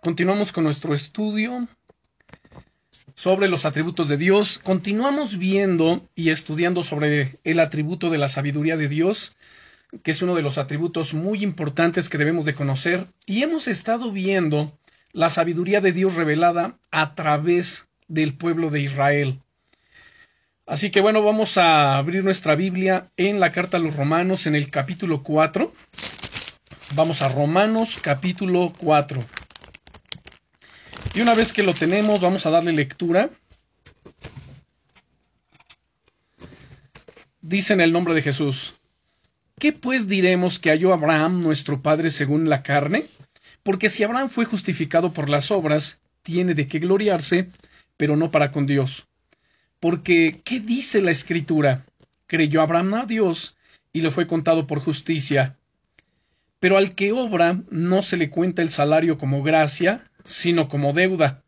continuamos con nuestro estudio sobre los atributos de Dios. Continuamos viendo y estudiando sobre el atributo de la sabiduría de Dios, que es uno de los atributos muy importantes que debemos de conocer. Y hemos estado viendo la sabiduría de Dios revelada a través del pueblo de Israel. Así que bueno, vamos a abrir nuestra Biblia en la carta a los Romanos en el capítulo 4. Vamos a Romanos capítulo 4. Y una vez que lo tenemos, vamos a darle lectura. Dice en el nombre de Jesús, ¿qué pues diremos que halló Abraham nuestro padre según la carne? Porque si Abraham fue justificado por las obras, tiene de qué gloriarse, pero no para con Dios. Porque, ¿qué dice la Escritura? Creyó Abraham a Dios y le fue contado por justicia. Pero al que obra no se le cuenta el salario como gracia, sino como deuda.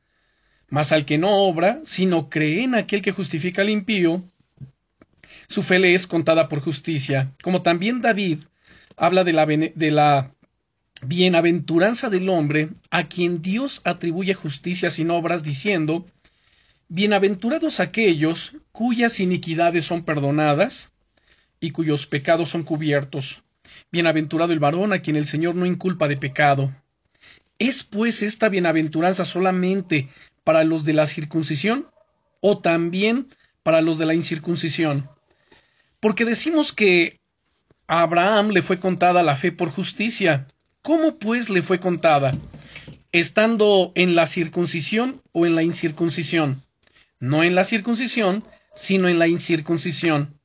Mas al que no obra, sino cree en aquel que justifica al impío, su fe le es contada por justicia. Como también David habla de la, de la bienaventuranza del hombre a quien Dios atribuye justicia sin obras, diciendo Bienaventurados aquellos cuyas iniquidades son perdonadas y cuyos pecados son cubiertos. Bienaventurado el varón a quien el Señor no inculpa de pecado. ¿Es pues esta bienaventuranza solamente para los de la circuncisión o también para los de la incircuncisión? Porque decimos que a Abraham le fue contada la fe por justicia. ¿Cómo pues le fue contada? ¿Estando en la circuncisión o en la incircuncisión? no en la circuncisión, sino en la incircuncisión,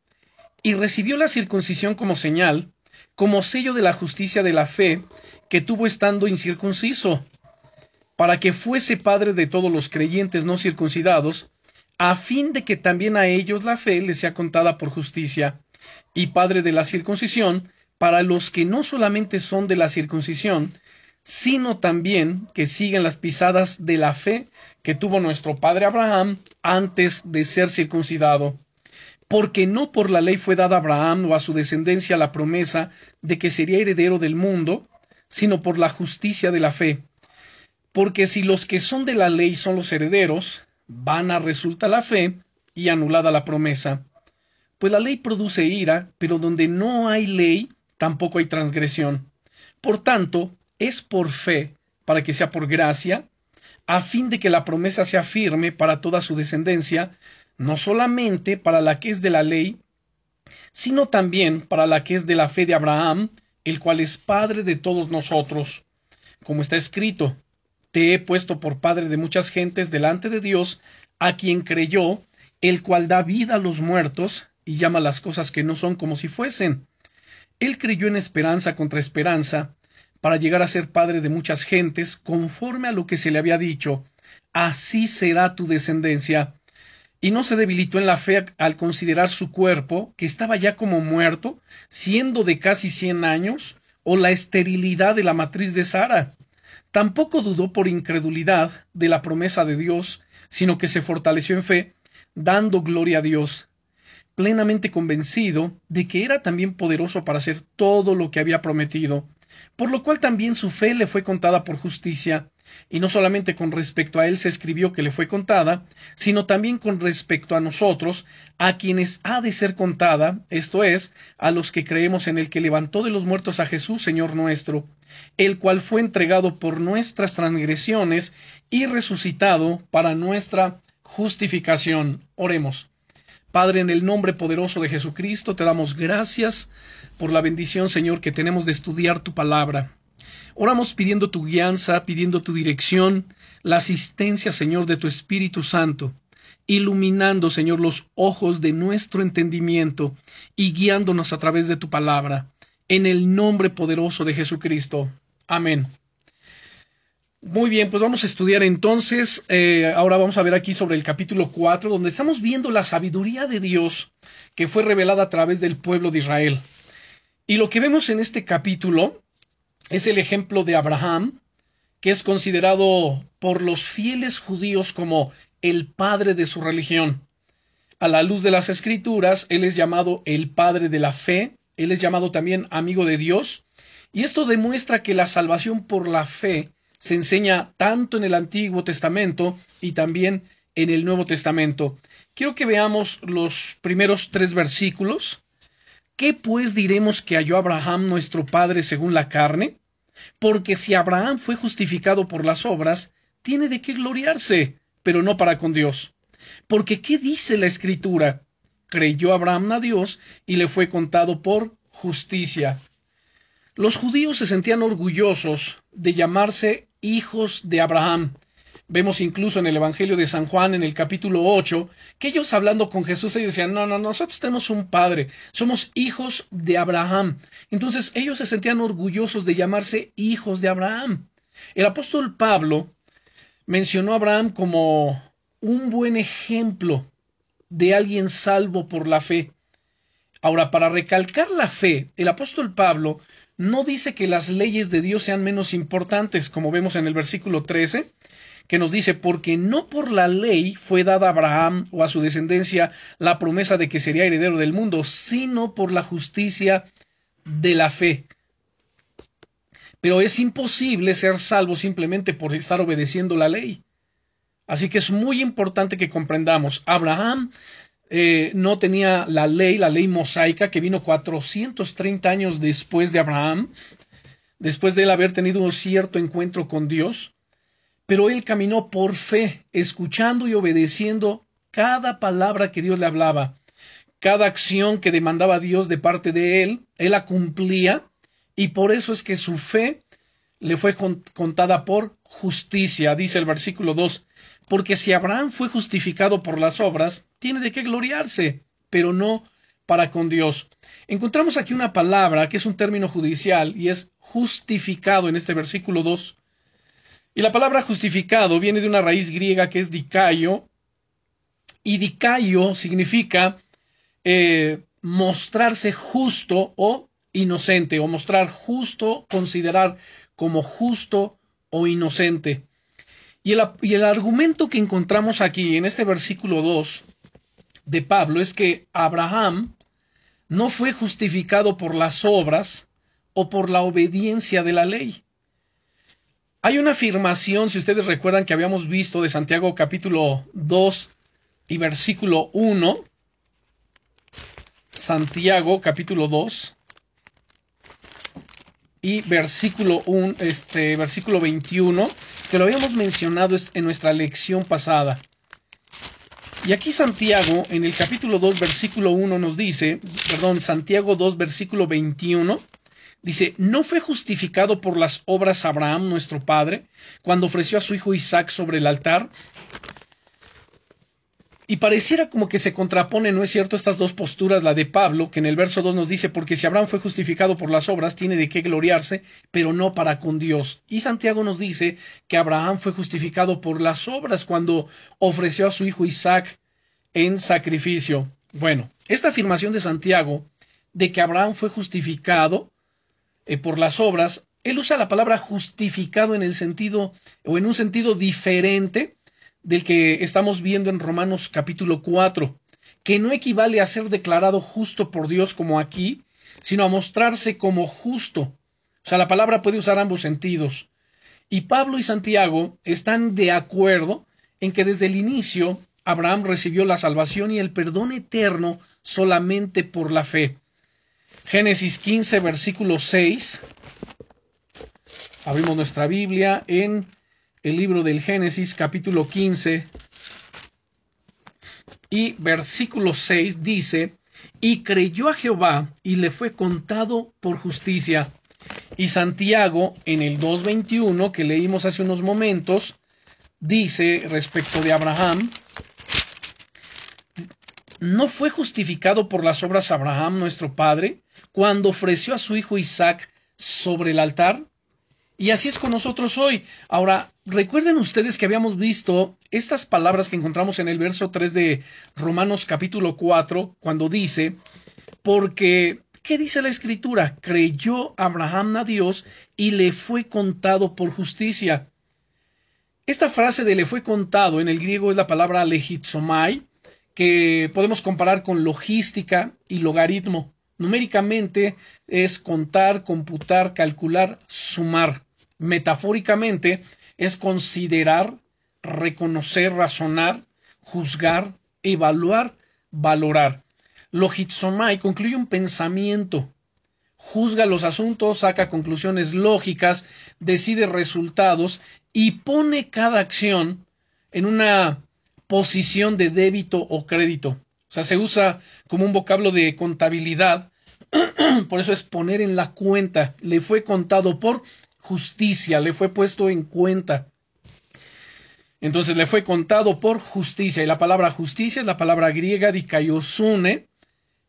y recibió la circuncisión como señal, como sello de la justicia de la fe que tuvo estando incircunciso, para que fuese padre de todos los creyentes no circuncidados, a fin de que también a ellos la fe les sea contada por justicia, y padre de la circuncisión, para los que no solamente son de la circuncisión, sino también que sigan las pisadas de la fe que tuvo nuestro padre Abraham antes de ser circuncidado. Porque no por la ley fue dada a Abraham o a su descendencia la promesa de que sería heredero del mundo, sino por la justicia de la fe. Porque si los que son de la ley son los herederos, vana resulta la fe y anulada la promesa. Pues la ley produce ira, pero donde no hay ley, tampoco hay transgresión. Por tanto, es por fe, para que sea por gracia, a fin de que la promesa sea firme para toda su descendencia, no solamente para la que es de la ley, sino también para la que es de la fe de Abraham, el cual es Padre de todos nosotros. Como está escrito, te he puesto por Padre de muchas gentes delante de Dios, a quien creyó, el cual da vida a los muertos y llama las cosas que no son como si fuesen. Él creyó en esperanza contra esperanza, para llegar a ser padre de muchas gentes, conforme a lo que se le había dicho, así será tu descendencia. Y no se debilitó en la fe al considerar su cuerpo, que estaba ya como muerto, siendo de casi cien años, o la esterilidad de la matriz de Sara. Tampoco dudó por incredulidad de la promesa de Dios, sino que se fortaleció en fe, dando gloria a Dios, plenamente convencido de que era también poderoso para hacer todo lo que había prometido por lo cual también su fe le fue contada por justicia, y no solamente con respecto a él se escribió que le fue contada, sino también con respecto a nosotros, a quienes ha de ser contada, esto es, a los que creemos en el que levantó de los muertos a Jesús, Señor nuestro, el cual fue entregado por nuestras transgresiones y resucitado para nuestra justificación. Oremos. Padre, en el nombre poderoso de Jesucristo, te damos gracias por la bendición, Señor, que tenemos de estudiar tu palabra. Oramos pidiendo tu guianza, pidiendo tu dirección, la asistencia, Señor, de tu Espíritu Santo, iluminando, Señor, los ojos de nuestro entendimiento y guiándonos a través de tu palabra. En el nombre poderoso de Jesucristo. Amén. Muy bien, pues vamos a estudiar entonces. Eh, ahora vamos a ver aquí sobre el capítulo 4, donde estamos viendo la sabiduría de Dios que fue revelada a través del pueblo de Israel. Y lo que vemos en este capítulo es el ejemplo de Abraham, que es considerado por los fieles judíos como el padre de su religión. A la luz de las escrituras, él es llamado el padre de la fe, él es llamado también amigo de Dios, y esto demuestra que la salvación por la fe se enseña tanto en el Antiguo Testamento y también en el Nuevo Testamento. Quiero que veamos los primeros tres versículos. ¿Qué pues diremos que halló Abraham nuestro Padre según la carne? Porque si Abraham fue justificado por las obras, tiene de qué gloriarse, pero no para con Dios. Porque ¿qué dice la Escritura? Creyó Abraham a Dios y le fue contado por justicia. Los judíos se sentían orgullosos de llamarse hijos de Abraham. Vemos incluso en el Evangelio de San Juan, en el capítulo 8, que ellos hablando con Jesús, ellos decían, no, no, nosotros tenemos un padre, somos hijos de Abraham. Entonces ellos se sentían orgullosos de llamarse hijos de Abraham. El apóstol Pablo mencionó a Abraham como un buen ejemplo de alguien salvo por la fe. Ahora, para recalcar la fe, el apóstol Pablo no dice que las leyes de Dios sean menos importantes, como vemos en el versículo 13, que nos dice, porque no por la ley fue dada a Abraham o a su descendencia la promesa de que sería heredero del mundo, sino por la justicia de la fe. Pero es imposible ser salvo simplemente por estar obedeciendo la ley. Así que es muy importante que comprendamos, Abraham eh, no tenía la ley, la ley mosaica, que vino 430 años después de Abraham, después de él haber tenido un cierto encuentro con Dios, pero él caminó por fe, escuchando y obedeciendo cada palabra que Dios le hablaba, cada acción que demandaba Dios de parte de él, él la cumplía, y por eso es que su fe le fue contada por justicia, dice el versículo 2, porque si Abraham fue justificado por las obras, tiene de qué gloriarse, pero no para con Dios. Encontramos aquí una palabra que es un término judicial y es justificado en este versículo 2. Y la palabra justificado viene de una raíz griega que es dicayo, y dicayo significa eh, mostrarse justo o inocente, o mostrar justo, considerar como justo o inocente. Y el, argumento que encontramos aquí en este versículo 2 de Pablo es que Abraham no fue justificado por las obras o por la obediencia de la ley. Hay una afirmación, si ustedes recuerdan, que habíamos visto de Santiago capítulo 2 y versículo 1. Santiago capítulo 2 y versículo 1, este, versículo 21 que lo habíamos mencionado en nuestra lección pasada. Y aquí Santiago, en el capítulo 2, versículo 1, nos dice, perdón, Santiago 2, versículo 21, dice, ¿no fue justificado por las obras Abraham, nuestro padre, cuando ofreció a su hijo Isaac sobre el altar? Y pareciera como que se contrapone, ¿no es cierto?, estas dos posturas, la de Pablo, que en el verso 2 nos dice, porque si Abraham fue justificado por las obras, tiene de qué gloriarse, pero no para con Dios. Y Santiago nos dice que Abraham fue justificado por las obras cuando ofreció a su hijo Isaac en sacrificio. Bueno, esta afirmación de Santiago de que Abraham fue justificado eh, por las obras, él usa la palabra justificado en el sentido, o en un sentido diferente, del que estamos viendo en Romanos capítulo 4, que no equivale a ser declarado justo por Dios como aquí, sino a mostrarse como justo. O sea, la palabra puede usar ambos sentidos. Y Pablo y Santiago están de acuerdo en que desde el inicio Abraham recibió la salvación y el perdón eterno solamente por la fe. Génesis 15, versículo 6. Abrimos nuestra Biblia en el libro del Génesis capítulo 15 y versículo 6 dice, y creyó a Jehová y le fue contado por justicia. Y Santiago en el 2.21 que leímos hace unos momentos, dice respecto de Abraham, ¿no fue justificado por las obras Abraham nuestro padre cuando ofreció a su hijo Isaac sobre el altar? Y así es con nosotros hoy. Ahora, recuerden ustedes que habíamos visto estas palabras que encontramos en el verso 3 de Romanos capítulo 4, cuando dice, porque, ¿qué dice la escritura? Creyó Abraham a Dios y le fue contado por justicia. Esta frase de le fue contado en el griego es la palabra legitsomai, que podemos comparar con logística y logaritmo. Numéricamente es contar, computar, calcular, sumar metafóricamente, es considerar, reconocer, razonar, juzgar, evaluar, valorar. Logizomai concluye un pensamiento, juzga los asuntos, saca conclusiones lógicas, decide resultados y pone cada acción en una posición de débito o crédito. Sea, se usa como un vocablo de contabilidad, por eso es poner en la cuenta. Le fue contado por justicia, le fue puesto en cuenta. Entonces le fue contado por justicia, y la palabra justicia es la palabra griega dikaiosune,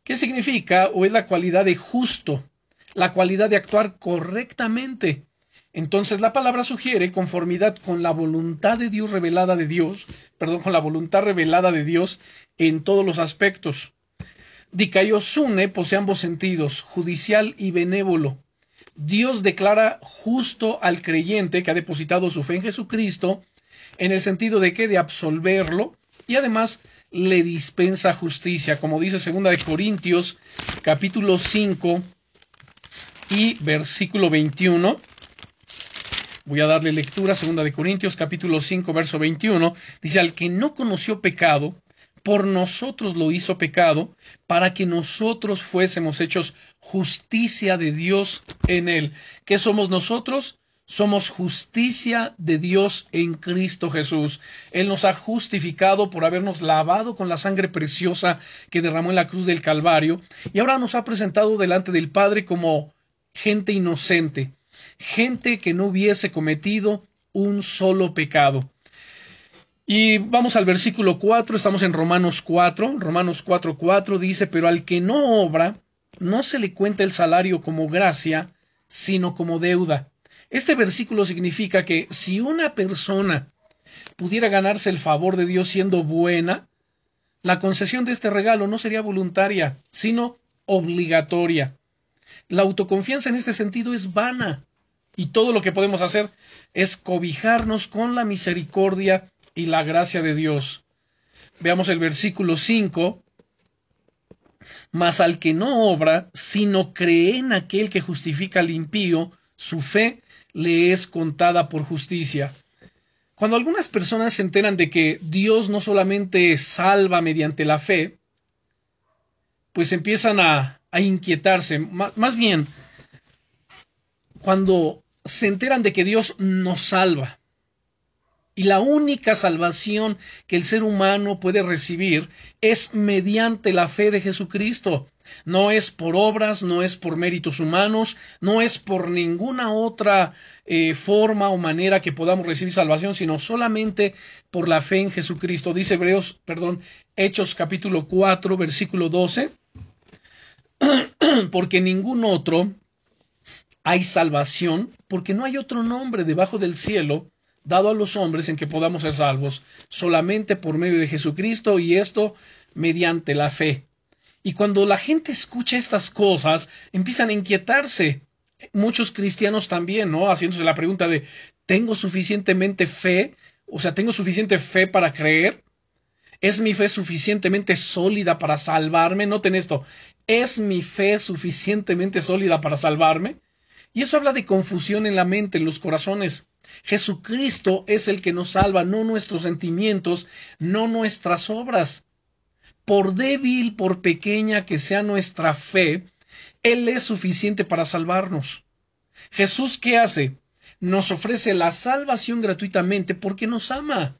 que significa o es la cualidad de justo, la cualidad de actuar correctamente. Entonces la palabra sugiere conformidad con la voluntad de Dios revelada de Dios, perdón, con la voluntad revelada de Dios en todos los aspectos. Dikaiosune posee ambos sentidos, judicial y benévolo. Dios declara justo al creyente que ha depositado su fe en Jesucristo, en el sentido de que de absolverlo y además le dispensa justicia, como dice segunda de Corintios capítulo 5 y versículo 21. Voy a darle lectura, segunda de Corintios capítulo 5 verso 21, dice al que no conoció pecado, por nosotros lo hizo pecado, para que nosotros fuésemos hechos justicia de Dios en él. ¿Qué somos nosotros? Somos justicia de Dios en Cristo Jesús. Él nos ha justificado por habernos lavado con la sangre preciosa que derramó en la cruz del Calvario y ahora nos ha presentado delante del Padre como gente inocente, gente que no hubiese cometido un solo pecado. Y vamos al versículo 4, estamos en Romanos 4, Romanos 4, 4 dice, pero al que no obra, no se le cuenta el salario como gracia, sino como deuda. Este versículo significa que si una persona pudiera ganarse el favor de Dios siendo buena, la concesión de este regalo no sería voluntaria, sino obligatoria. La autoconfianza en este sentido es vana, y todo lo que podemos hacer es cobijarnos con la misericordia y la gracia de Dios. Veamos el versículo 5. Mas al que no obra, sino cree en aquel que justifica al impío, su fe le es contada por justicia. Cuando algunas personas se enteran de que Dios no solamente salva mediante la fe, pues empiezan a, a inquietarse. más bien, cuando se enteran de que Dios nos salva, y la única salvación que el ser humano puede recibir es mediante la fe de Jesucristo. No es por obras, no es por méritos humanos, no es por ninguna otra eh, forma o manera que podamos recibir salvación, sino solamente por la fe en Jesucristo. Dice Hebreos, perdón, Hechos capítulo 4, versículo 12. porque ningún otro hay salvación, porque no hay otro nombre debajo del cielo dado a los hombres en que podamos ser salvos, solamente por medio de Jesucristo y esto mediante la fe. Y cuando la gente escucha estas cosas, empiezan a inquietarse. Muchos cristianos también, ¿no? Haciéndose la pregunta de, ¿tengo suficientemente fe? O sea, ¿tengo suficiente fe para creer? ¿Es mi fe suficientemente sólida para salvarme? Noten esto, ¿es mi fe suficientemente sólida para salvarme? Y eso habla de confusión en la mente, en los corazones. Jesucristo es el que nos salva, no nuestros sentimientos, no nuestras obras. Por débil, por pequeña que sea nuestra fe, Él es suficiente para salvarnos. Jesús, ¿qué hace? Nos ofrece la salvación gratuitamente porque nos ama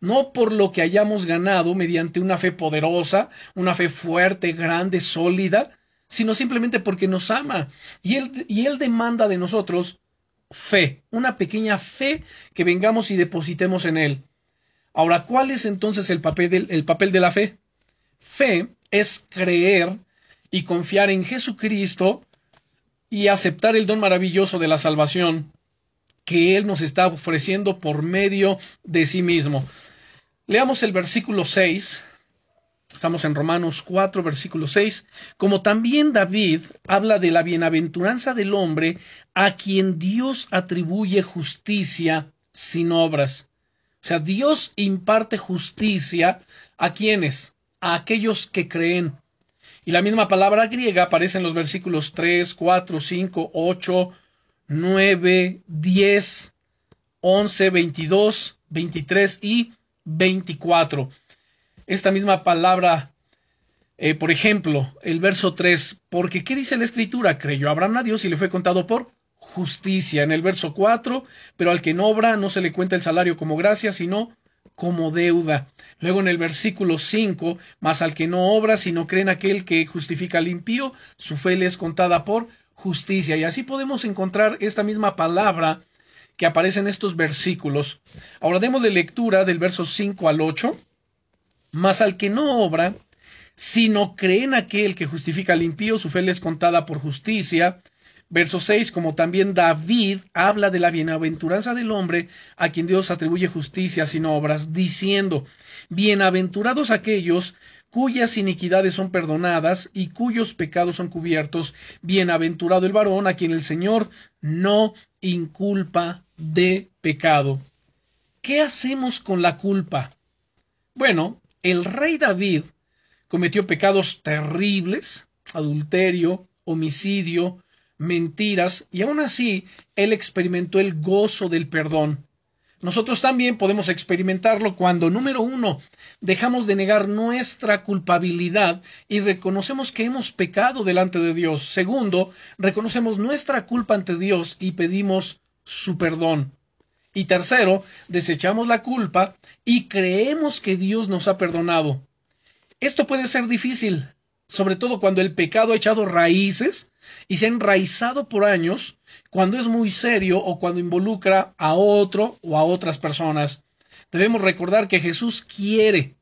no por lo que hayamos ganado mediante una fe poderosa, una fe fuerte, grande, sólida, sino simplemente porque nos ama. Y Él, y él demanda de nosotros fe, una pequeña fe que vengamos y depositemos en Él. Ahora, ¿cuál es entonces el papel, el papel de la fe? Fe es creer y confiar en Jesucristo y aceptar el don maravilloso de la salvación que Él nos está ofreciendo por medio de sí mismo. Leamos el versículo 6 Estamos en Romanos 4, versículo 6. Como también David habla de la bienaventuranza del hombre a quien Dios atribuye justicia sin obras. O sea, Dios imparte justicia a quienes? A aquellos que creen. Y la misma palabra griega aparece en los versículos 3, 4, 5, 8, 9, 10, 11, 22, 23 y 24. Esta misma palabra, eh, por ejemplo, el verso 3, porque ¿qué dice la escritura? Creyó Abraham a Dios y le fue contado por justicia. En el verso 4, pero al que no obra no se le cuenta el salario como gracia, sino como deuda. Luego en el versículo 5, más al que no obra, sino cree en aquel que justifica al impío, su fe le es contada por justicia. Y así podemos encontrar esta misma palabra que aparece en estos versículos. Ahora demos de lectura del verso 5 al 8. Mas al que no obra, sino cree en aquel que justifica al impío, su fe le es contada por justicia. Verso 6, como también David habla de la bienaventuranza del hombre a quien Dios atribuye justicia sin obras, diciendo, Bienaventurados aquellos cuyas iniquidades son perdonadas y cuyos pecados son cubiertos. Bienaventurado el varón a quien el Señor no inculpa de pecado. ¿Qué hacemos con la culpa? Bueno, el rey David cometió pecados terribles, adulterio, homicidio, mentiras, y aun así él experimentó el gozo del perdón. Nosotros también podemos experimentarlo cuando, número uno, dejamos de negar nuestra culpabilidad y reconocemos que hemos pecado delante de Dios. Segundo, reconocemos nuestra culpa ante Dios y pedimos su perdón. Y tercero, desechamos la culpa y creemos que Dios nos ha perdonado. Esto puede ser difícil, sobre todo cuando el pecado ha echado raíces y se ha enraizado por años, cuando es muy serio o cuando involucra a otro o a otras personas. Debemos recordar que Jesús quiere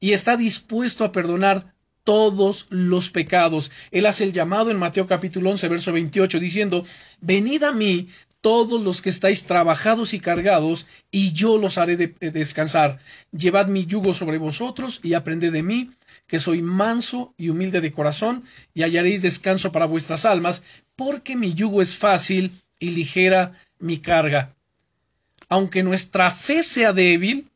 y está dispuesto a perdonar todos los pecados. Él hace el llamado en Mateo capítulo 11, verso 28, diciendo, Venid a mí todos los que estáis trabajados y cargados, y yo los haré descansar. Llevad mi yugo sobre vosotros y aprended de mí, que soy manso y humilde de corazón, y hallaréis descanso para vuestras almas, porque mi yugo es fácil y ligera mi carga. Aunque nuestra fe sea débil,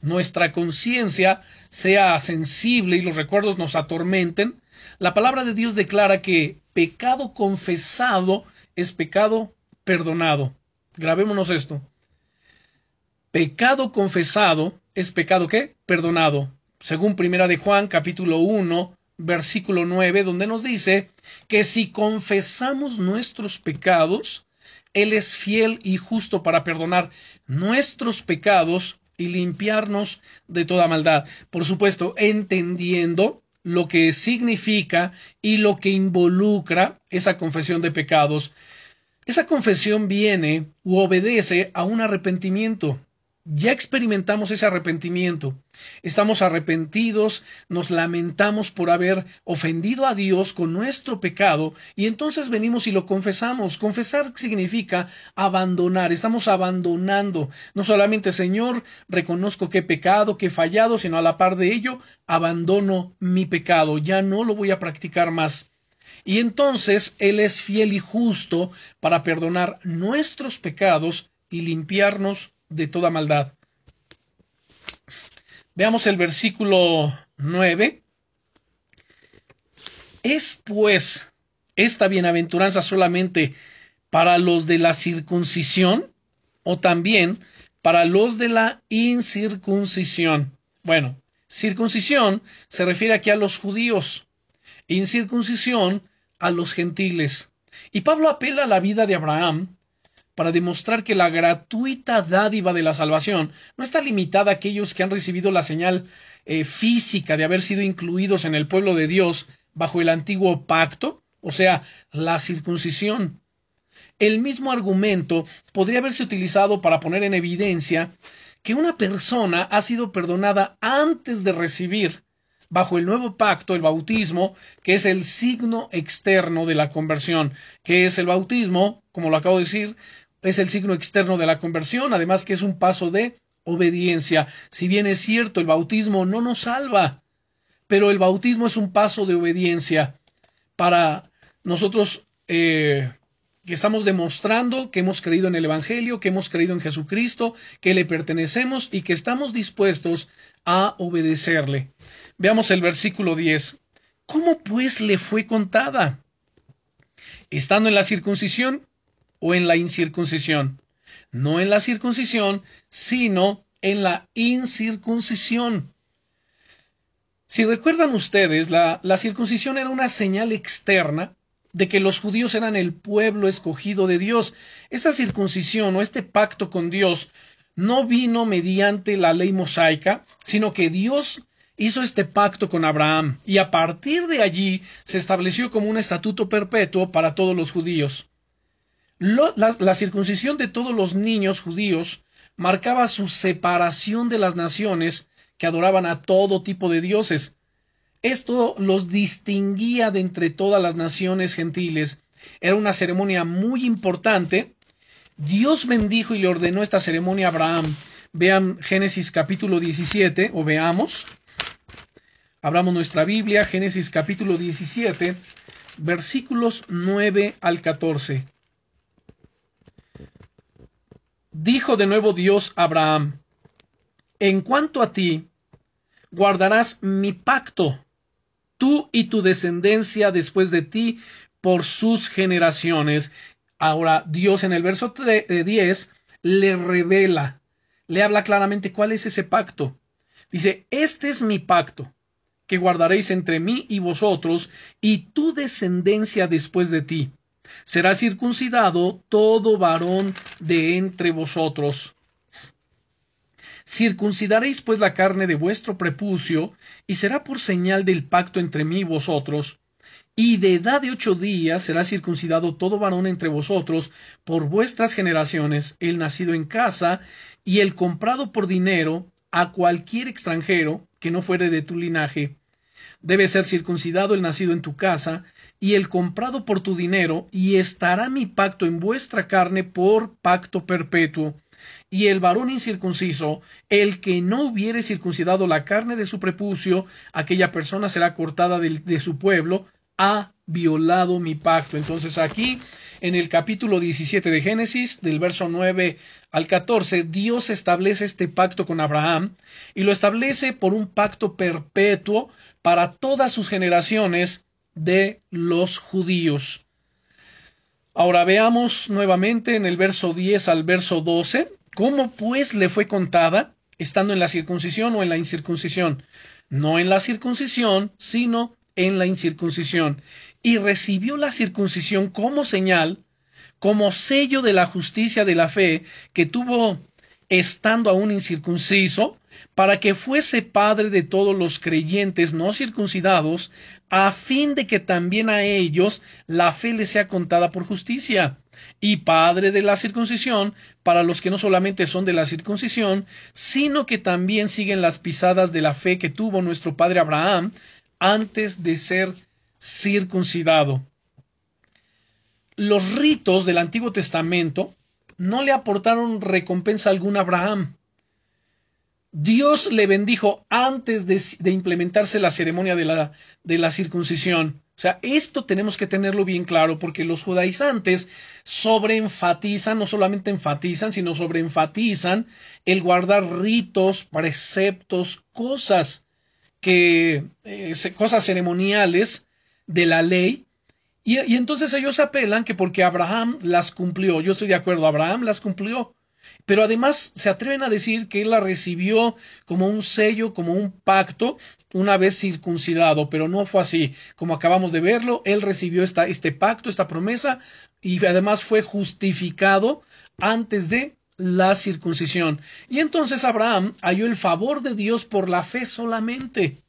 nuestra conciencia sea sensible y los recuerdos nos atormenten, la palabra de Dios declara que pecado confesado es pecado perdonado. Grabémonos esto. Pecado confesado es pecado qué? Perdonado según Primera de Juan capítulo 1 versículo 9, donde nos dice que si confesamos nuestros pecados, Él es fiel y justo para perdonar nuestros pecados y limpiarnos de toda maldad. Por supuesto, entendiendo lo que significa y lo que involucra esa confesión de pecados. Esa confesión viene u obedece a un arrepentimiento ya experimentamos ese arrepentimiento. Estamos arrepentidos, nos lamentamos por haber ofendido a Dios con nuestro pecado y entonces venimos y lo confesamos. Confesar significa abandonar. Estamos abandonando. No solamente, Señor, reconozco que he pecado, que he fallado, sino a la par de ello, abandono mi pecado. Ya no lo voy a practicar más. Y entonces Él es fiel y justo para perdonar nuestros pecados y limpiarnos de toda maldad. Veamos el versículo 9. ¿Es pues esta bienaventuranza solamente para los de la circuncisión o también para los de la incircuncisión? Bueno, circuncisión se refiere aquí a los judíos, incircuncisión a los gentiles. Y Pablo apela a la vida de Abraham para demostrar que la gratuita dádiva de la salvación no está limitada a aquellos que han recibido la señal eh, física de haber sido incluidos en el pueblo de Dios bajo el antiguo pacto, o sea, la circuncisión. El mismo argumento podría haberse utilizado para poner en evidencia que una persona ha sido perdonada antes de recibir bajo el nuevo pacto el bautismo, que es el signo externo de la conversión, que es el bautismo, como lo acabo de decir, es el signo externo de la conversión, además que es un paso de obediencia. Si bien es cierto, el bautismo no nos salva, pero el bautismo es un paso de obediencia para nosotros eh, que estamos demostrando que hemos creído en el Evangelio, que hemos creído en Jesucristo, que le pertenecemos y que estamos dispuestos a obedecerle. Veamos el versículo 10. ¿Cómo pues le fue contada? Estando en la circuncisión, o en la incircuncisión. no en la circuncisión, sino en la incircuncisión. Si recuerdan ustedes, la, la circuncisión era una señal externa de que los judíos eran el pueblo escogido de Dios. Esta circuncisión o este pacto con Dios no vino mediante la ley mosaica, sino que Dios hizo este pacto con Abraham y a partir de allí se estableció como un estatuto perpetuo para todos los judíos. la, la circuncisión de todos los niños judíos marcaba su separación de las naciones que adoraban a todo tipo de dioses, esto los distinguía de entre todas las naciones gentiles. Era una ceremonia muy importante. Dios bendijo y le ordenó esta ceremonia a Abraham. Vean Génesis capítulo 17 o veamos. Abramos nuestra Biblia, Génesis capítulo 17, versículos 9 al 14. Dijo de nuevo Dios a Abraham, En cuanto a ti, guardarás mi pacto tú y tu descendencia después de ti por sus generaciones. Ahora Dios en el verso 10 eh, le revela, le habla claramente cuál es ese pacto. Dice, este es mi pacto que guardaréis entre mí y vosotros y tu descendencia después de ti. Será circuncidado todo varón de entre vosotros. Circuncidaréis pues la carne de vuestro prepucio, y será por señal del pacto entre mí y vosotros. Y de edad de ocho días será circuncidado todo varón entre vosotros por vuestras generaciones, el nacido en casa y el comprado por dinero a cualquier extranjero que no fuere de tu linaje. Debe ser circuncidado el nacido en tu casa y el comprado por tu dinero, y estará mi pacto en vuestra carne por pacto perpetuo y el varón incircunciso, el que no hubiere circuncidado la carne de su prepucio, aquella persona será cortada de, su pueblo, ha violado mi pacto. Entonces aquí, en el capítulo 17 de Génesis, del verso 9 al 14, Dios establece este pacto con Abraham y lo establece por un pacto perpetuo para todas sus generaciones de los judíos. Ahora veamos nuevamente en el verso 10 al verso 12, cómo pues le fue contada, estando en la circuncisión o en la incircuncisión. No en la circuncisión, sino en la incircuncisión. Y recibió la circuncisión como señal, como sello de la justicia de la fe que tuvo estando aún incircunciso, para que fuese padre de todos los creyentes no circuncidados, a fin de que también a ellos la fe les sea contada por justicia, y padre de la circuncisión para los que no solamente son de la circuncisión, sino que también siguen las pisadas de la fe que tuvo nuestro padre Abraham antes de ser circuncidado. Los ritos del Antiguo Testamento no le aportaron recompensa alguna a Abraham. Dios le bendijo antes de, implementarse la ceremonia de la, de la circuncisión. O sea, esto tenemos que tenerlo bien claro porque los judaizantes sobreenfatizan, no solamente enfatizan, sino sobreenfatizan el guardar ritos, preceptos, cosas que, eh, cosas ceremoniales de la ley. Y, entonces ellos apelan que porque Abraham las cumplió, yo estoy de acuerdo, Abraham las cumplió, pero además se atreven a decir que él la recibió como un sello, como un pacto, una vez circuncidado, pero no fue así. Como acabamos de verlo, él recibió esta, este pacto, esta promesa, y además fue justificado antes de la circuncisión. Y entonces Abraham halló el favor de Dios por la fe solamente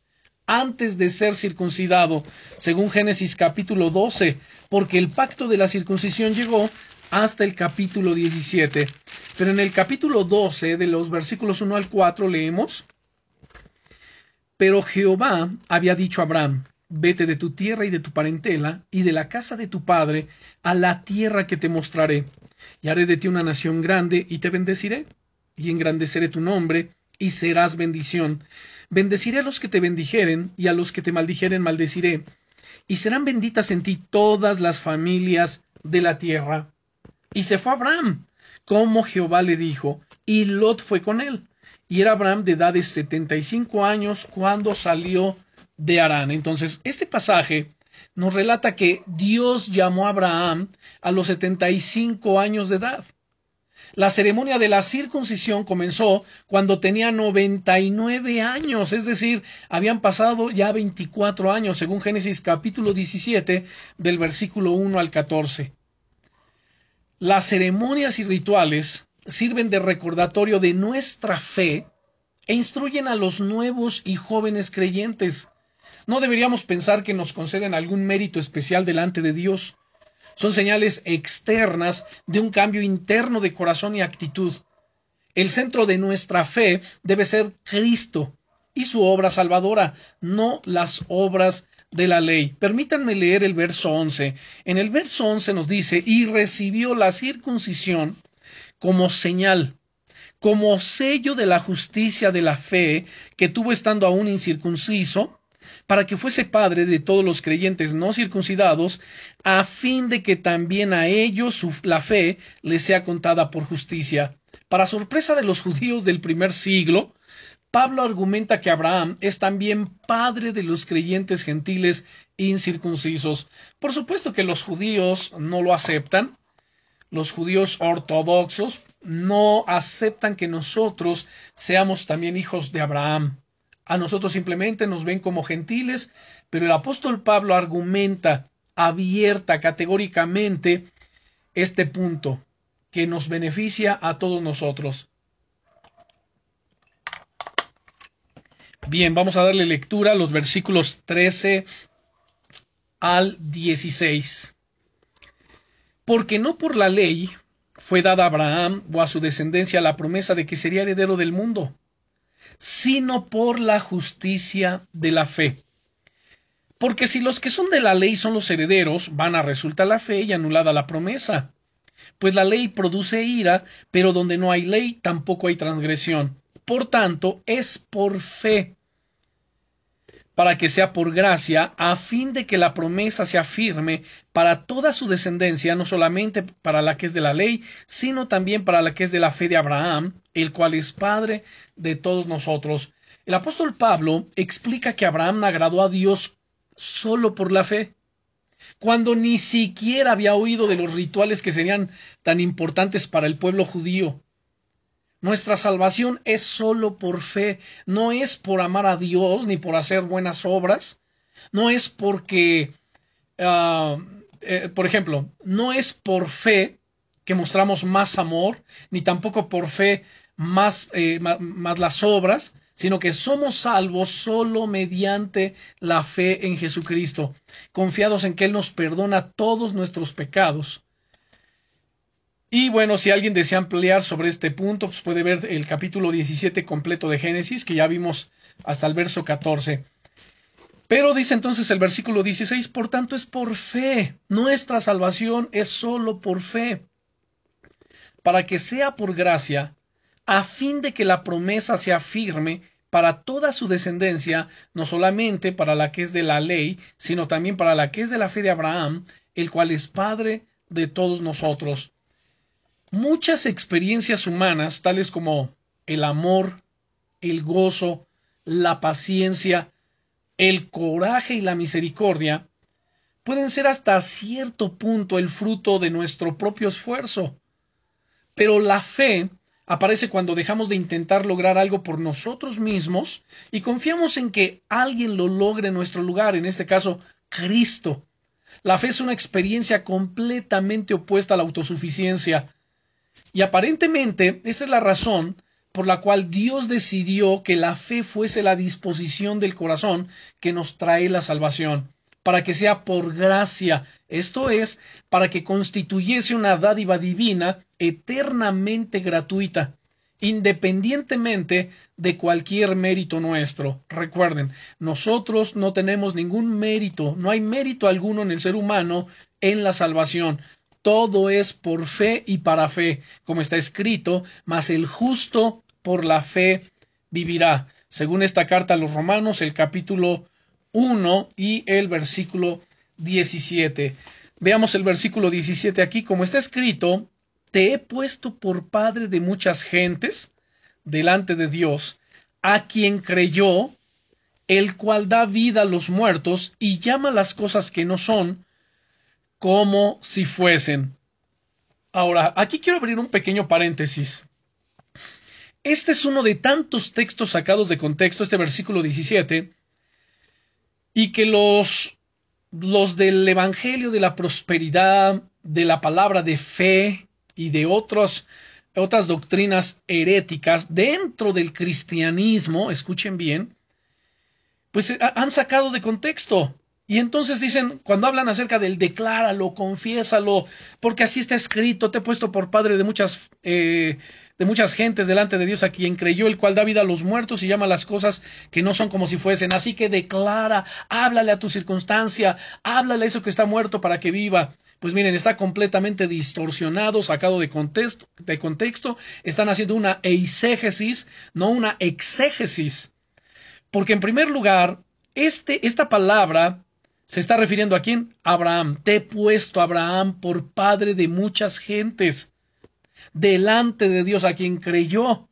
antes de ser circuncidado, según Génesis capítulo 12, porque el pacto de la circuncisión llegó hasta el capítulo 17. Pero en el capítulo 12, de los versículos 1 al 4, leemos, Pero Jehová había dicho a Abraham, Vete de tu tierra y de tu parentela y de la casa de tu padre a la tierra que te mostraré, y haré de ti una nación grande y te bendeciré, y engrandeceré tu nombre, y serás bendición. Bendeciré a los que te bendijeren, y a los que te maldijeren maldeciré, y serán benditas en ti todas las familias de la tierra. Y se fue Abraham, como Jehová le dijo, y Lot fue con él. Y era Abraham de edad de setenta y cinco años cuando salió de Arán. Entonces, este pasaje nos relata que Dios llamó a Abraham a los setenta y cinco años de edad. La ceremonia de la circuncisión comenzó cuando tenía 99 años, es decir, habían pasado ya 24 años, según Génesis capítulo 17, del versículo 1 al 14. Las ceremonias y rituales sirven de recordatorio de nuestra fe e instruyen a los nuevos y jóvenes creyentes. No deberíamos pensar que nos conceden algún mérito especial delante de Dios. Son señales externas de un cambio interno de corazón y actitud. El centro de nuestra fe debe ser Cristo y su obra salvadora, no las obras de la ley. Permítanme leer el verso 11. En el verso 11 nos dice, y recibió la circuncisión como señal, como sello de la justicia de la fe que tuvo estando aún incircunciso, para que fuese padre de todos los creyentes no circuncidados, a fin de que también a ellos la fe les sea contada por justicia. Para sorpresa de los judíos del primer siglo, Pablo argumenta que Abraham es también padre de los creyentes gentiles incircuncisos. Por supuesto que los judíos no lo aceptan. Los judíos ortodoxos no aceptan que nosotros seamos también hijos de Abraham. A nosotros simplemente nos ven como gentiles, pero el apóstol Pablo argumenta abierta categóricamente este punto que nos beneficia a todos nosotros. Bien, vamos a darle lectura a los versículos 13 al 16. Porque no por la ley fue dada a Abraham o a su descendencia la promesa de que sería heredero del mundo, sino por la justicia de la fe. Porque si los que son de la ley son los herederos, van a resultar la fe y anulada la promesa. Pues la ley produce ira, pero donde no hay ley tampoco hay transgresión. Por tanto, es por fe, para que sea por gracia, a fin de que la promesa sea firme para toda su descendencia, no solamente para la que es de la ley, sino también para la que es de la fe de Abraham, el cual es Padre de todos nosotros. El apóstol Pablo explica que Abraham agradó a Dios solo por la fe, cuando ni siquiera había oído de los rituales que serían tan importantes para el pueblo judío. Nuestra salvación es solo por fe, no es por amar a Dios ni por hacer buenas obras, no es porque, ah, eh, por ejemplo, no es por fe que mostramos más amor, ni tampoco por fe más, eh, más las obras, sino que somos salvos solo mediante la fe en Jesucristo, confiados en que Él nos perdona todos nuestros pecados. Y bueno, si alguien desea ampliar sobre este punto, pues puede ver el capítulo 17 completo de Génesis, que ya vimos hasta el verso 14. Pero dice entonces el versículo 16, por tanto es por fe, nuestra salvación es solo por fe, para que sea por gracia, a fin de que la promesa sea firme para toda su descendencia, no solamente para la que es de la ley, sino también para la que es de la fe de Abraham, el cual es Padre de todos nosotros. Muchas experiencias humanas, tales como el amor, el gozo, la paciencia, el coraje y la misericordia, pueden ser hasta cierto punto el fruto de nuestro propio esfuerzo. Pero la fe aparece cuando dejamos de intentar lograr algo por nosotros mismos y confiamos en que alguien lo logre en nuestro lugar, en este caso, Cristo. La fe es una experiencia completamente opuesta a la autosuficiencia. Y aparentemente, esta es la razón por la cual Dios decidió que la fe fuese la disposición del corazón que nos trae la salvación, para que sea por gracia, esto es, para que constituyese una dádiva divina eternamente gratuita, independientemente de cualquier mérito nuestro. Recuerden, nosotros no tenemos ningún mérito, no hay mérito alguno en el ser humano en la salvación. Todo es por fe y para fe, como está escrito, mas el justo por la fe vivirá. Según esta carta a los romanos, el capítulo 1 y el versículo 17. Veamos el versículo 17 aquí, como está escrito, te he puesto por padre de muchas gentes delante de Dios, a quien creyó, el cual da vida a los muertos y llama las cosas que no son como si fuesen. Ahora, aquí quiero abrir un pequeño paréntesis. Este es uno de tantos textos sacados de contexto, este versículo 17, y que los, los del Evangelio de la prosperidad, de la palabra de fe y de otros, otras doctrinas heréticas dentro del cristianismo, escuchen bien, pues han sacado de contexto. Y entonces dicen, cuando hablan acerca del decláralo, confiésalo, porque así está escrito, te he puesto por padre de muchas, eh, de muchas gentes delante de Dios a quien creyó, el cual da vida a los muertos y llama las cosas que no son como si fuesen. Así que declara, háblale a tu circunstancia, háblale a eso que está muerto para que viva. Pues miren, está completamente distorsionado, sacado de contexto, de contexto. Están haciendo una eisegesis, no una exégesis. Porque en primer lugar, este, esta palabra se está refiriendo a quién? Abraham. Te he puesto Abraham por padre de muchas gentes, delante de Dios a quien creyó.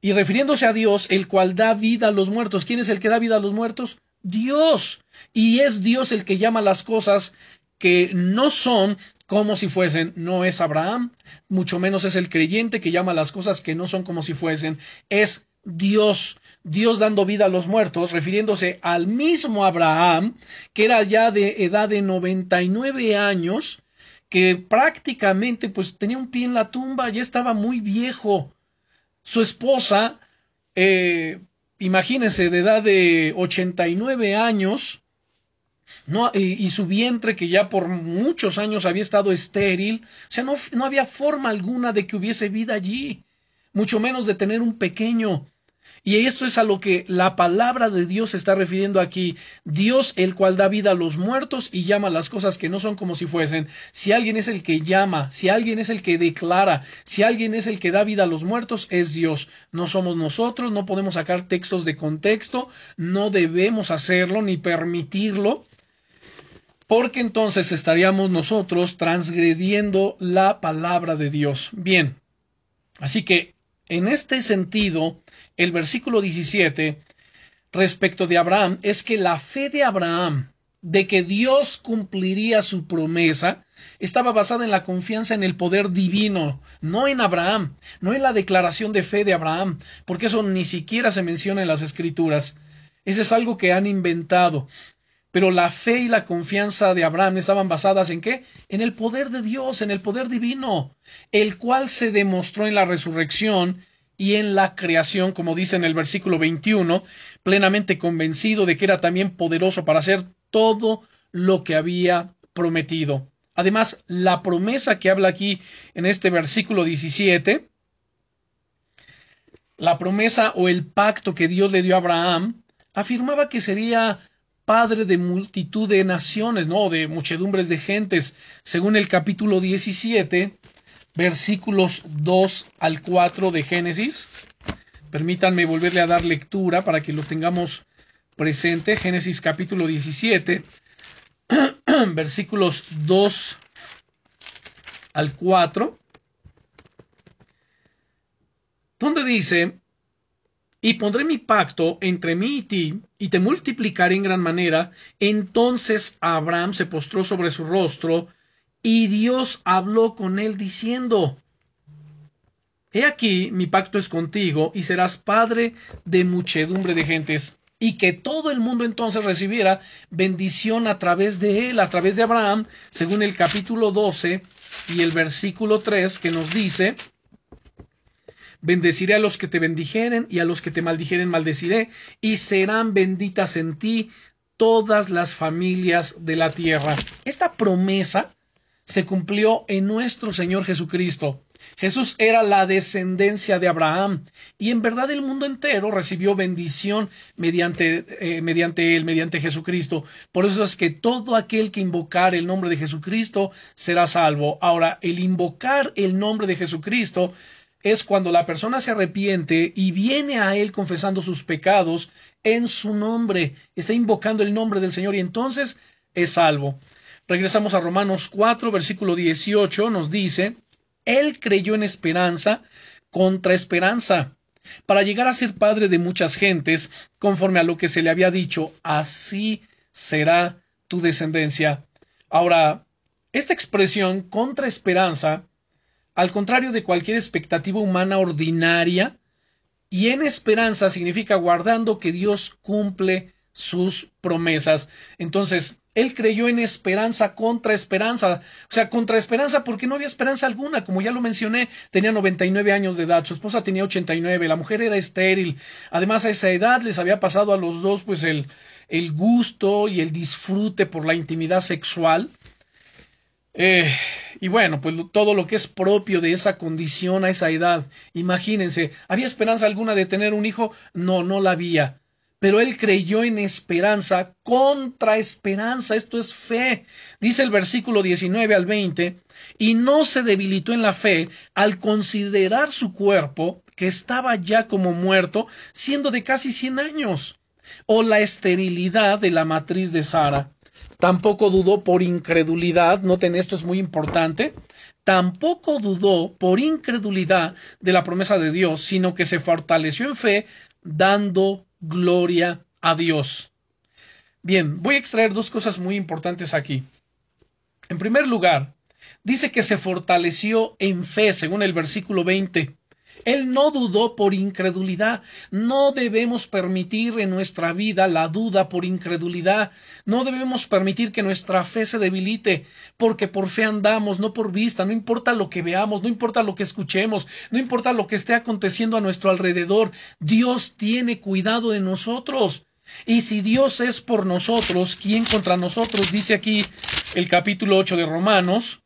Y refiriéndose a Dios, el cual da vida a los muertos. ¿Quién es el que da vida a los muertos? Dios. Y es Dios el que llama las cosas que no son como si fuesen. No es Abraham, mucho menos es el creyente que llama las cosas que no son como si fuesen. Es Dios. Dios dando vida a los muertos, refiriéndose al mismo Abraham, que era ya de edad de 99 años, que prácticamente pues tenía un pie en la tumba, ya estaba muy viejo. Su esposa, eh, imagínense, de edad de 89 años, no, y, y, su vientre que ya por muchos años había estado estéril, o sea, no, no había forma alguna de que hubiese vida allí, mucho menos de tener un pequeño. Y esto es a lo que la palabra de Dios se está refiriendo aquí. Dios, el cual da vida a los muertos y llama las cosas que no son como si fuesen. Si alguien es el que llama, si alguien es el que declara, si alguien es el que da vida a los muertos, es Dios. No somos nosotros, no podemos sacar textos de contexto, no debemos hacerlo ni permitirlo porque entonces estaríamos nosotros transgrediendo la palabra de Dios. Bien, así que en este sentido, el versículo 17 respecto de Abraham es que la fe de Abraham de que Dios cumpliría su promesa estaba basada en la confianza en el poder divino, no en Abraham, no en la declaración de fe de Abraham, porque eso ni siquiera se menciona en las escrituras. Eso es algo que han inventado. Pero la fe y la confianza de Abraham estaban basadas en qué? En el poder de Dios, en el poder divino, el cual se demostró en la resurrección y en la creación, como dice en el versículo 21, plenamente convencido de que era también poderoso para hacer todo lo que había prometido. Además, la promesa que habla aquí en este versículo 17, la promesa o el pacto que Dios le dio a Abraham, afirmaba que sería padre de multitud de naciones, no, de muchedumbres de gentes, según el capítulo 17, versículos 2 al 4 de Génesis. Permítanme volverle a dar lectura para que lo tengamos presente. Génesis capítulo 17, versículos 2 al 4, donde dice, y pondré mi pacto entre mí y ti, y te multiplicaré en gran manera. Entonces Abraham se postró sobre su rostro, y Dios habló con él diciendo, He aquí mi pacto es contigo, y serás padre de muchedumbre de gentes, y que todo el mundo entonces recibiera bendición a través de él, a través de Abraham, según el capítulo 12 y el versículo 3 que nos dice, Bendeciré a los que te bendijeren y a los que te maldijeren maldeciré, y serán benditas en ti todas las familias de la tierra. Esta promesa se cumplió en nuestro Señor Jesucristo. Jesús era la descendencia de Abraham y en verdad el mundo entero recibió bendición mediante, eh, mediante él, mediante Jesucristo. Por eso es que todo aquel que invocar el nombre de Jesucristo será salvo. Ahora, el invocar el nombre de Jesucristo es cuando la persona se arrepiente y viene a él confesando sus pecados en su nombre, está invocando el nombre del Señor y entonces es salvo. Regresamos a Romanos 4, versículo 18, nos dice, Él creyó en esperanza contra esperanza, para llegar a ser padre de muchas gentes, conforme a lo que se le había dicho, así será tu descendencia. Ahora, Esta expresión contra esperanza, al contrario de cualquier expectativa humana ordinaria, y en esperanza significa guardando que Dios cumple sus promesas. Entonces, él creyó en esperanza contra esperanza. O sea, contra esperanza porque no había esperanza alguna. Como ya lo mencioné, tenía 99 años de edad, su esposa tenía 89, la mujer era estéril. Además, a esa edad les había pasado a los dos pues el, el gusto y el disfrute por la intimidad sexual. Eh, y bueno, pues todo lo que es propio de esa condición a esa edad. Imagínense, ¿había esperanza alguna de tener un hijo? No, no la había pero él creyó en esperanza contra esperanza. Esto es fe. Dice el versículo 19 al 20, y no se debilitó en la fe al considerar su cuerpo, que estaba ya como muerto, siendo de casi cien años, o la esterilidad de la matriz de Sara. Tampoco dudó por incredulidad, noten esto es muy importante, tampoco dudó por incredulidad de la promesa de Dios, sino que se fortaleció en fe, dando gloria a Dios. Bien, voy a extraer dos cosas muy importantes aquí. En primer lugar, dice que se fortaleció en fe, según el versículo 20. Él no dudó por incredulidad. No debemos permitir en nuestra vida la duda por incredulidad. No debemos permitir que nuestra fe se debilite, porque por fe andamos, no por vista. No importa lo que veamos, no importa lo que escuchemos, no importa lo que esté aconteciendo a nuestro alrededor. Dios tiene cuidado de nosotros. Y si Dios es por nosotros, ¿quién contra nosotros? Dice aquí el capítulo 8 de Romanos,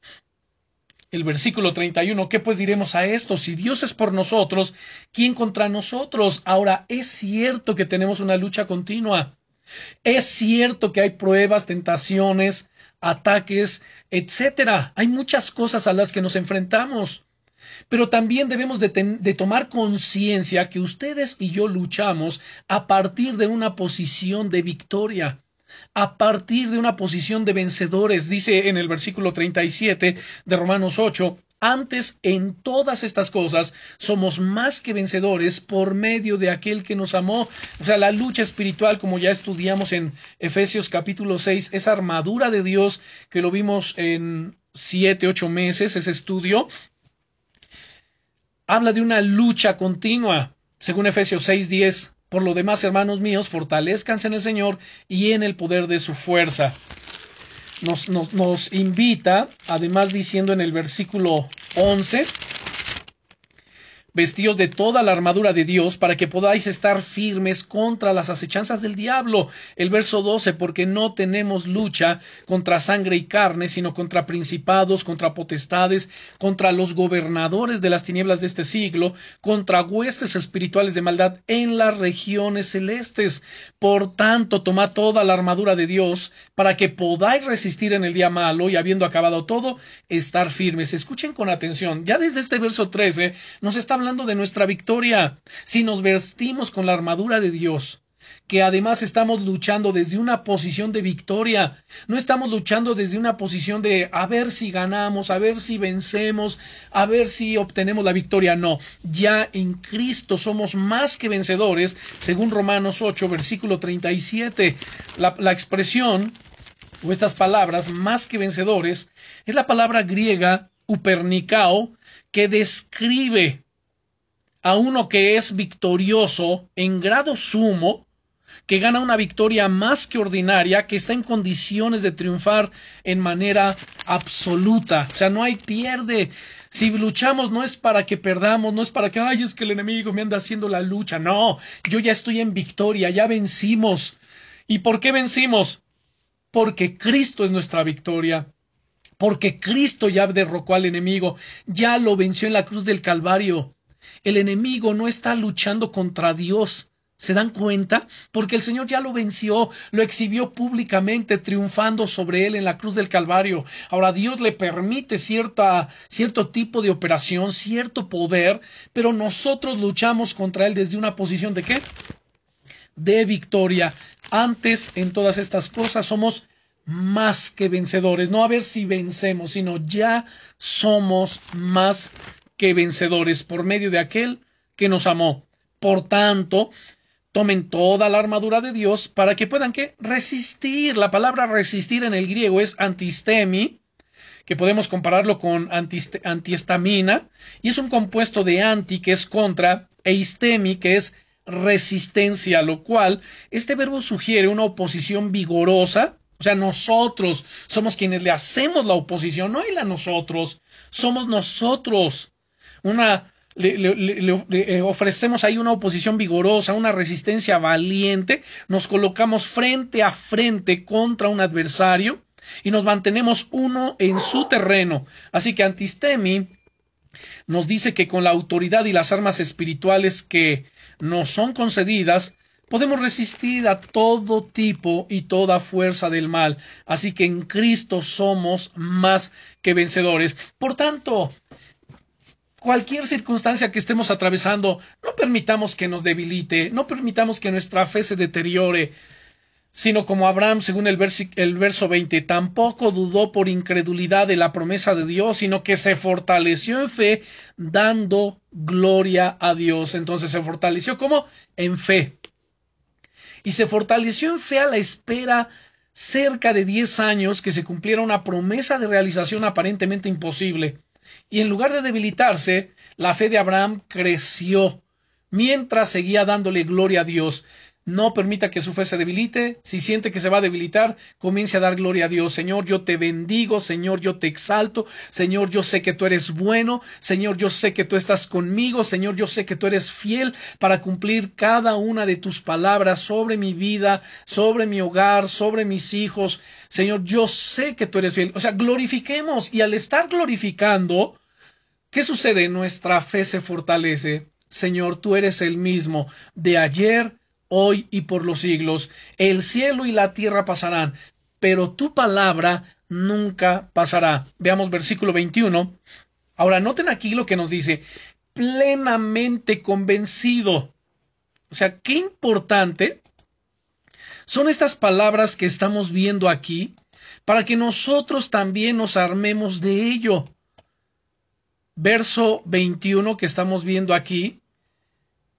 el versículo 31, ¿qué pues diremos a esto? Si Dios es por nosotros, ¿quién contra nosotros? Ahora, es cierto que tenemos una lucha continua. Es cierto que hay pruebas, tentaciones, ataques, etcétera. Hay muchas cosas a las que nos enfrentamos. Pero también debemos de, de tomar conciencia que ustedes y yo luchamos a partir de una posición de victoria a partir de una posición de vencedores, dice en el versículo 37 de Romanos 8, antes en todas estas cosas somos más que vencedores por medio de aquel que nos amó. O sea, la lucha espiritual, como ya estudiamos en Efesios capítulo 6, esa armadura de Dios que lo vimos en siete, ocho meses, ese estudio, habla de una lucha continua. Según Efesios 6, 10, por lo demás, hermanos míos, fortalezcanse en el Señor y en el poder de su fuerza. Nos, nos, invita, además diciendo en el versículo 11, vestidos de toda la armadura de Dios para que podáis estar firmes contra las acechanzas del diablo. El verso 12, porque no tenemos lucha contra sangre y carne, sino contra principados, contra potestades, contra los gobernadores de las tinieblas de este siglo, contra huestes espirituales de maldad en las regiones celestes. Por tanto, tomad toda la armadura de Dios para que podáis resistir en el día malo y habiendo acabado todo, estar firmes. Escuchen con atención. Ya desde este verso 13 nos está hablando de nuestra victoria. Si nos vestimos con la armadura de Dios, que además estamos luchando desde una posición de victoria. No estamos luchando desde una posición de a ver si ganamos, a ver si vencemos, a ver si obtenemos la victoria. No, ya en Cristo somos más que vencedores, según Romanos 8, versículo 37. La, la expresión o estas palabras, más que vencedores, es la palabra griega upernicao, que describe a uno que es victorioso en grado sumo, que gana una victoria más que ordinaria, que está en condiciones de triunfar en manera absoluta. O sea, no hay pierde. Si luchamos no es para que perdamos, no es para que, ay, es que el enemigo me anda haciendo la lucha. No, yo ya estoy en victoria, ya vencimos. ¿Y por qué vencimos? Porque Cristo es nuestra victoria. Porque Cristo ya derrocó al enemigo, ya lo venció en la cruz del Calvario. El enemigo no está luchando contra Dios. ¿Se dan cuenta? Porque el Señor ya lo venció, lo exhibió públicamente, triunfando sobre él en la cruz del Calvario. Ahora Dios le permite cierta, cierto tipo de operación, cierto poder, pero nosotros luchamos contra él desde una posición de qué? De victoria. Antes, en todas estas cosas, somos más que vencedores. No a ver si vencemos, sino ya somos más que vencedores por medio de aquel que nos amó. Por tanto, tomen toda la armadura de Dios para que puedan ¿qué? resistir. La palabra resistir en el griego es antistemi, que podemos compararlo con antihistamina, y es un compuesto de anti, que es contra, e histemi, que es resistencia, lo cual este verbo sugiere una oposición vigorosa, o sea, nosotros somos quienes le hacemos la oposición, no hay la nosotros, somos nosotros. Una le, eh, ofrecemos ahí una oposición vigorosa, una resistencia valiente, nos colocamos frente a frente contra un adversario y nos mantenemos uno en su terreno. Así que Antistemi nos dice que con la autoridad y las armas espirituales que nos son concedidas, podemos resistir a todo tipo y toda fuerza del mal. Así que en Cristo somos más que vencedores. Por tanto, cualquier circunstancia que estemos atravesando, no permitamos que nos debilite, no permitamos que nuestra fe se deteriore, sino como Abraham, según el, el, verso 20, tampoco dudó por incredulidad de la promesa de Dios, sino que se fortaleció en fe, dando gloria a Dios. Entonces se fortaleció como en fe. Y se fortaleció en fe a la espera cerca de diez años que se cumpliera una promesa de realización aparentemente imposible. Y en lugar de debilitarse, la fe de Abraham creció, mientras seguía dándole gloria a Dios. No permita que su fe se debilite. Si siente que se va a debilitar, comience a dar gloria a Dios. Señor, yo te bendigo. Señor, yo te exalto. Señor, yo sé que tú eres bueno. Señor, yo sé que tú estás conmigo. Señor, yo sé que tú eres fiel para cumplir cada una de tus palabras sobre mi vida, sobre mi hogar, sobre mis hijos. Señor, yo sé que tú eres fiel. O sea, glorifiquemos. Y al estar glorificando, ¿qué sucede? Nuestra fe se fortalece. Señor, tú eres el mismo de ayer, hoy y por los siglos. El cielo y la tierra pasarán, pero tu palabra nunca pasará. Veamos versículo 21. Ahora noten aquí lo que nos dice, plenamente convencido. O sea, qué importante son estas palabras que estamos viendo aquí para que nosotros también nos armemos de ello. Verso 21 que estamos viendo aquí,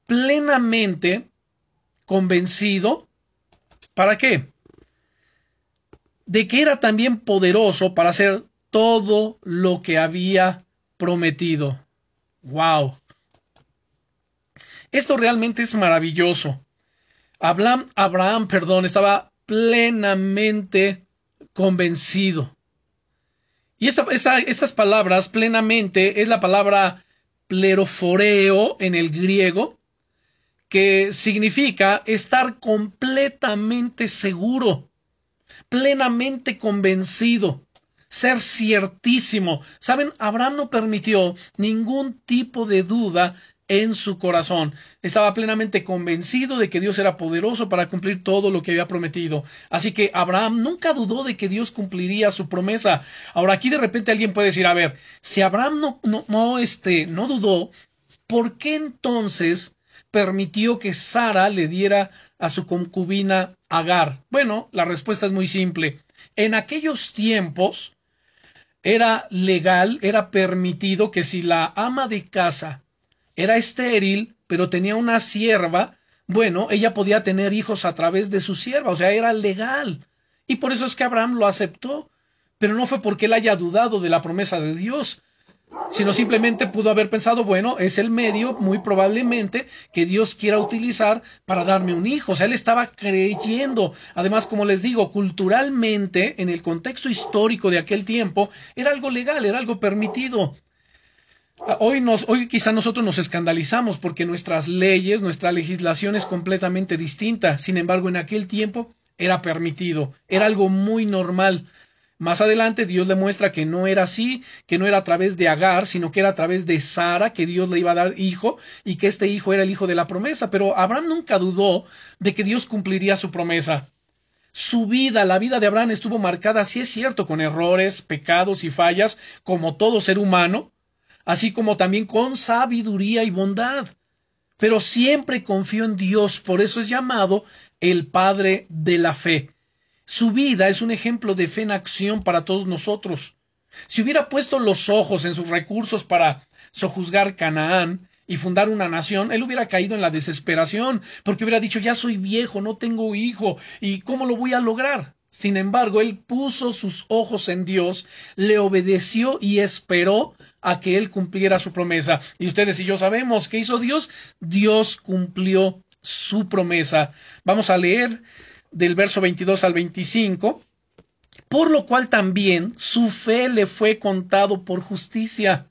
plenamente convencido, ¿para qué? De que era también poderoso para hacer todo lo que había prometido. ¡Wow! Esto realmente es maravilloso. Abraham, Abraham, perdón, estaba plenamente convencido. Y esta, estas palabras, plenamente, es la palabra pleroforeo en el griego, que significa estar completamente seguro, plenamente convencido, ser ciertísimo. Saben, Abraham no permitió ningún tipo de duda en su corazón. Estaba plenamente convencido de que Dios era poderoso para cumplir todo lo que había prometido. Así que Abraham nunca dudó de que Dios cumpliría su promesa. Ahora aquí de repente alguien puede decir, a ver, si Abraham no, no, este, no dudó, ¿por qué entonces permitió que Sara le diera a su concubina Agar? Bueno, la respuesta es muy simple. En aquellos tiempos era legal, era permitido que si la ama de casa era estéril, pero tenía una sierva, bueno, ella podía tener hijos a través de su sierva, o sea, era legal. Y por eso es que Abraham lo aceptó. Pero no fue porque él haya dudado de la promesa de Dios, sino simplemente pudo haber pensado, bueno, es el medio muy probablemente que Dios quiera utilizar para darme un hijo. O sea, él estaba creyendo. Además, como les digo, culturalmente, en el contexto histórico de aquel tiempo, era algo legal, era algo permitido. Hoy, nos, hoy quizá nosotros nos escandalizamos porque nuestras leyes, nuestra legislación es completamente distinta. Sin embargo, en aquel tiempo era permitido, era algo muy normal. Más adelante Dios le muestra que no era así, que no era a través de Agar, sino que era a través de Sara que Dios le iba a dar hijo y que este hijo era el hijo de la promesa. Pero Abraham nunca dudó de que Dios cumpliría su promesa. Su vida, la vida de Abraham estuvo marcada, sí es cierto, con errores, pecados y fallas, como todo ser humano, así como también con sabiduría y bondad. Pero siempre confió en Dios, por eso es llamado el Padre de la fe. Su vida es un ejemplo de fe en acción para todos nosotros. Si hubiera puesto los ojos en sus recursos para sojuzgar Canaán y fundar una nación, él hubiera caído en la desesperación, porque hubiera dicho ya soy viejo, no tengo hijo, ¿y cómo lo voy a lograr? Sin embargo, él puso sus ojos en Dios, le obedeció y esperó a que él cumpliera su promesa. Y ustedes y yo sabemos qué hizo Dios. Dios cumplió su promesa. Vamos a leer del verso 22 al 25. Por lo cual también su fe le fue contado por justicia.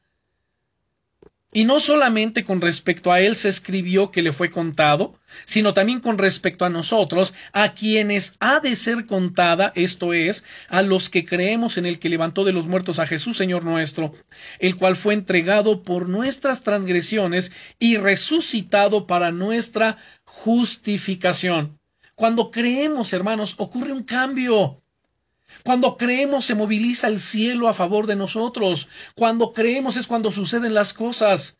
Y no solamente con respecto a él se escribió que le fue contado, sino también con respecto a nosotros, a quienes ha de ser contada, esto es, a los que creemos en el que levantó de los muertos a Jesús, Señor nuestro, el cual fue entregado por nuestras transgresiones y resucitado para nuestra justificación. Cuando creemos, hermanos, ocurre un cambio. Cuando creemos se moviliza el cielo a favor de nosotros. Cuando creemos es cuando suceden las cosas.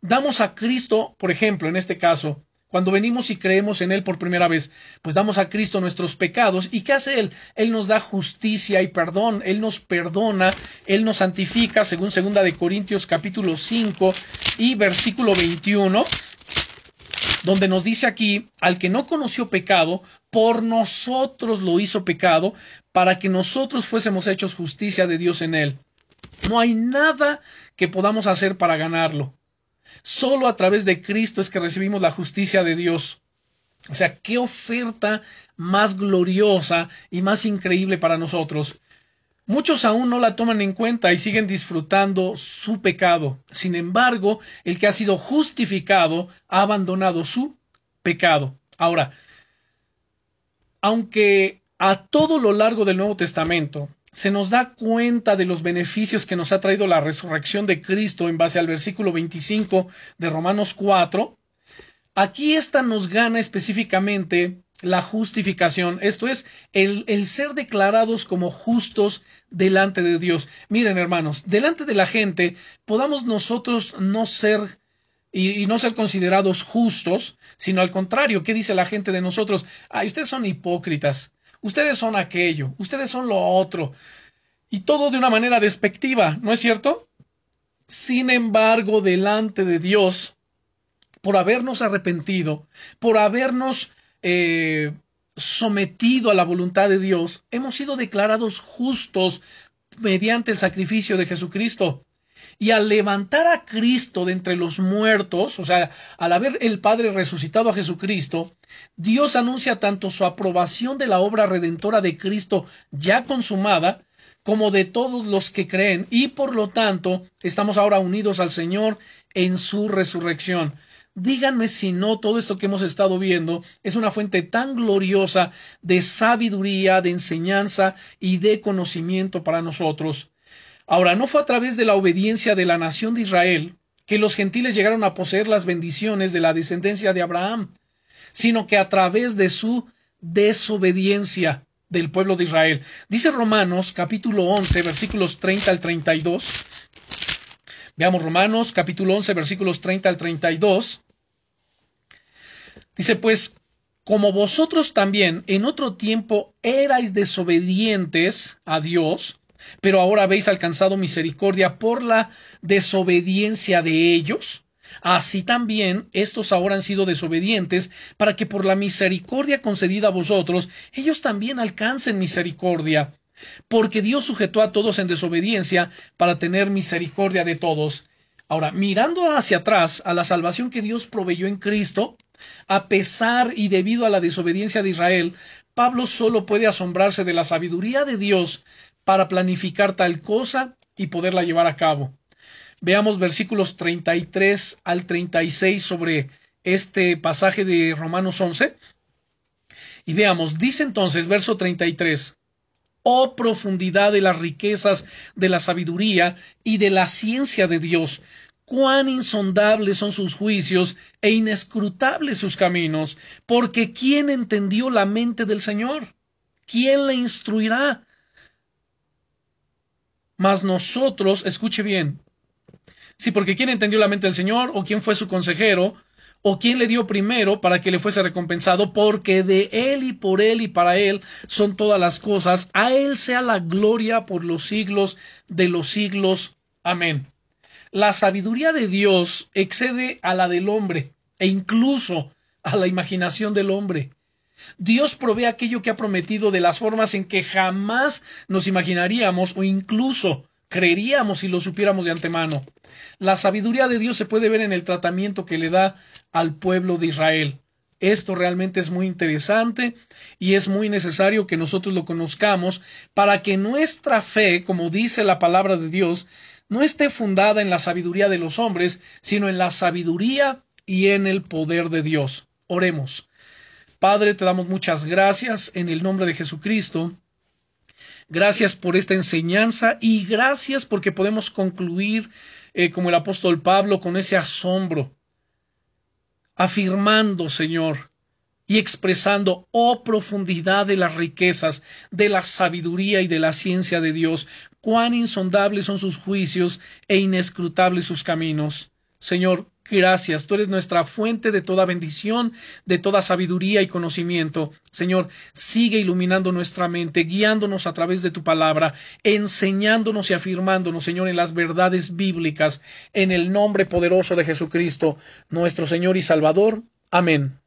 Damos a Cristo, por ejemplo, en este caso, cuando venimos y creemos en Él por primera vez, pues damos a Cristo nuestros pecados. ¿Y qué hace Él? Él nos da justicia y perdón. Él nos perdona. Él nos santifica, según segunda de Corintios capítulo 5 y versículo 21 donde nos dice aquí, al que no conoció pecado, por nosotros lo hizo pecado, para que nosotros fuésemos hechos justicia de Dios en él. No hay nada que podamos hacer para ganarlo. Solo a través de Cristo es que recibimos la justicia de Dios. O sea, qué oferta más gloriosa y más increíble para nosotros. Muchos aún no la toman en cuenta y siguen disfrutando su pecado. Sin embargo, el que ha sido justificado ha abandonado su pecado. Ahora, aunque a todo lo largo del Nuevo Testamento se nos da cuenta de los beneficios que nos ha traído la resurrección de Cristo en base al versículo 25 de Romanos 4, aquí esta nos gana específicamente la justificación, esto es, el, el, ser declarados como justos delante de Dios. Miren, hermanos, delante de la gente podamos nosotros no ser y, no ser considerados justos, sino al contrario, ¿qué dice la gente de nosotros? Ay, ustedes son hipócritas, ustedes son aquello, ustedes son lo otro, y todo de una manera despectiva, ¿no es cierto? Sin embargo, delante de Dios, por habernos arrepentido, por habernos eh, sometido a la voluntad de Dios, hemos sido declarados justos mediante el sacrificio de Jesucristo. Y al levantar a Cristo de entre los muertos, o sea, al haber el Padre resucitado a Jesucristo, Dios anuncia tanto su aprobación de la obra redentora de Cristo ya consumada, como de todos los que creen, y por lo tanto estamos ahora unidos al Señor en su resurrección. Díganme si no todo esto que hemos estado viendo es una fuente tan gloriosa de sabiduría, de enseñanza y de conocimiento para nosotros. Ahora, no fue a través de la obediencia de la nación de Israel que los gentiles llegaron a poseer las bendiciones de la descendencia de Abraham, sino que a través de su desobediencia del pueblo de Israel. Dice Romanos capítulo 11 versículos 30 al 32. Veamos Romanos capítulo 11 versículos 30 al 32. Dice, pues, como vosotros también en otro tiempo erais desobedientes a Dios, pero ahora habéis alcanzado misericordia por la desobediencia de ellos, así también estos ahora han sido desobedientes, para que por la misericordia concedida a vosotros, ellos también alcancen misericordia. Porque Dios sujetó a todos en desobediencia para tener misericordia de todos. Ahora, mirando hacia atrás a la salvación que Dios proveyó en Cristo, a pesar y debido a la desobediencia de Israel, Pablo solo puede asombrarse de la sabiduría de Dios para planificar tal cosa y poderla llevar a cabo. Veamos versículos 33 al 36 sobre este pasaje de Romanos 11. Y veamos, dice entonces, verso 33, Oh profundidad de las riquezas de la sabiduría y de la ciencia de Dios, cuán insondables son sus juicios e inescrutables sus caminos, porque ¿quién entendió la mente del Señor? ¿Quién le instruirá? Mas nosotros, escuche bien, sí, porque ¿quién entendió la mente del Señor? ¿O quién fue su consejero? ¿O quién le dio primero para que le fuese recompensado? Porque de Él y por Él y para Él son todas las cosas. A Él sea la gloria por los siglos de los siglos. Amén. La sabiduría de Dios excede a la del hombre e incluso a la imaginación del hombre. Dios provee aquello que ha prometido de las formas en que jamás nos imaginaríamos o incluso creeríamos si lo supiéramos de antemano. La sabiduría de Dios se puede ver en el tratamiento que le da al pueblo de Israel. Esto realmente es muy interesante y es muy necesario que nosotros lo conozcamos para que nuestra fe, como dice la palabra de Dios, no esté fundada en la sabiduría de los hombres, sino en la sabiduría y en el poder de Dios. Oremos. Padre, te damos muchas gracias en el nombre de Jesucristo. Gracias por esta enseñanza y gracias porque podemos concluir eh, como el apóstol Pablo con ese asombro afirmando, Señor, y expresando, oh profundidad de las riquezas, de la sabiduría y de la ciencia de Dios, cuán insondables son sus juicios e inescrutables sus caminos. Señor, gracias, tú eres nuestra fuente de toda bendición, de toda sabiduría y conocimiento. Señor, sigue iluminando nuestra mente, guiándonos a través de tu palabra, enseñándonos y afirmándonos, Señor, en las verdades bíblicas, en el nombre poderoso de Jesucristo, nuestro Señor y Salvador. Amén.